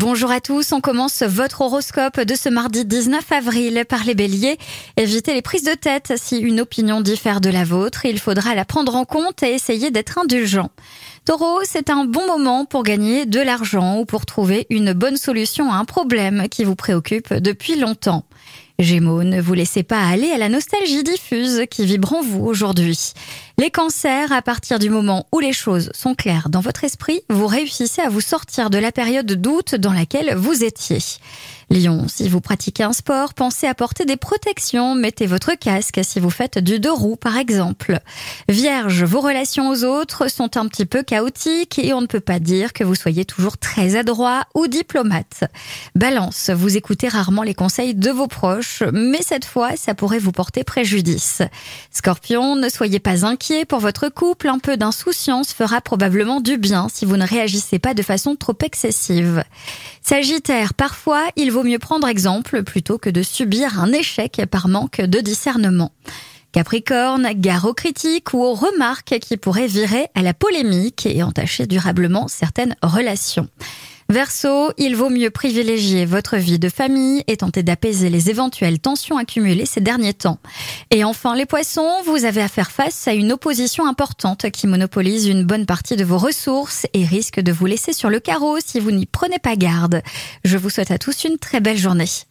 Bonjour à tous, on commence votre horoscope de ce mardi 19 avril par les béliers. Évitez les prises de tête. Si une opinion diffère de la vôtre, il faudra la prendre en compte et essayer d'être indulgent. Taureau, c'est un bon moment pour gagner de l'argent ou pour trouver une bonne solution à un problème qui vous préoccupe depuis longtemps. Gémeaux, ne vous laissez pas aller à la nostalgie diffuse qui vibre en vous aujourd'hui. Les cancers, à partir du moment où les choses sont claires dans votre esprit, vous réussissez à vous sortir de la période de doute dans laquelle vous étiez. Lion, si vous pratiquez un sport, pensez à porter des protections, mettez votre casque si vous faites du deux roues par exemple. Vierge, vos relations aux autres sont un petit peu chaotiques et on ne peut pas dire que vous soyez toujours très adroit ou diplomate. Balance, vous écoutez rarement les conseils de vos proches, mais cette fois, ça pourrait vous porter préjudice. Scorpion, ne soyez pas inquiet pour votre couple, un peu d'insouciance fera probablement du bien si vous ne réagissez pas de façon trop excessive. Sagittaire, parfois, il vaut mieux prendre exemple plutôt que de subir un échec par manque de discernement. Capricorne, gare aux critiques ou aux remarques qui pourraient virer à la polémique et entacher durablement certaines relations. Verseau, il vaut mieux privilégier votre vie de famille et tenter d'apaiser les éventuelles tensions accumulées ces derniers temps. Et enfin, les poissons, vous avez à faire face à une opposition importante qui monopolise une bonne partie de vos ressources et risque de vous laisser sur le carreau si vous n'y prenez pas garde. Je vous souhaite à tous une très belle journée.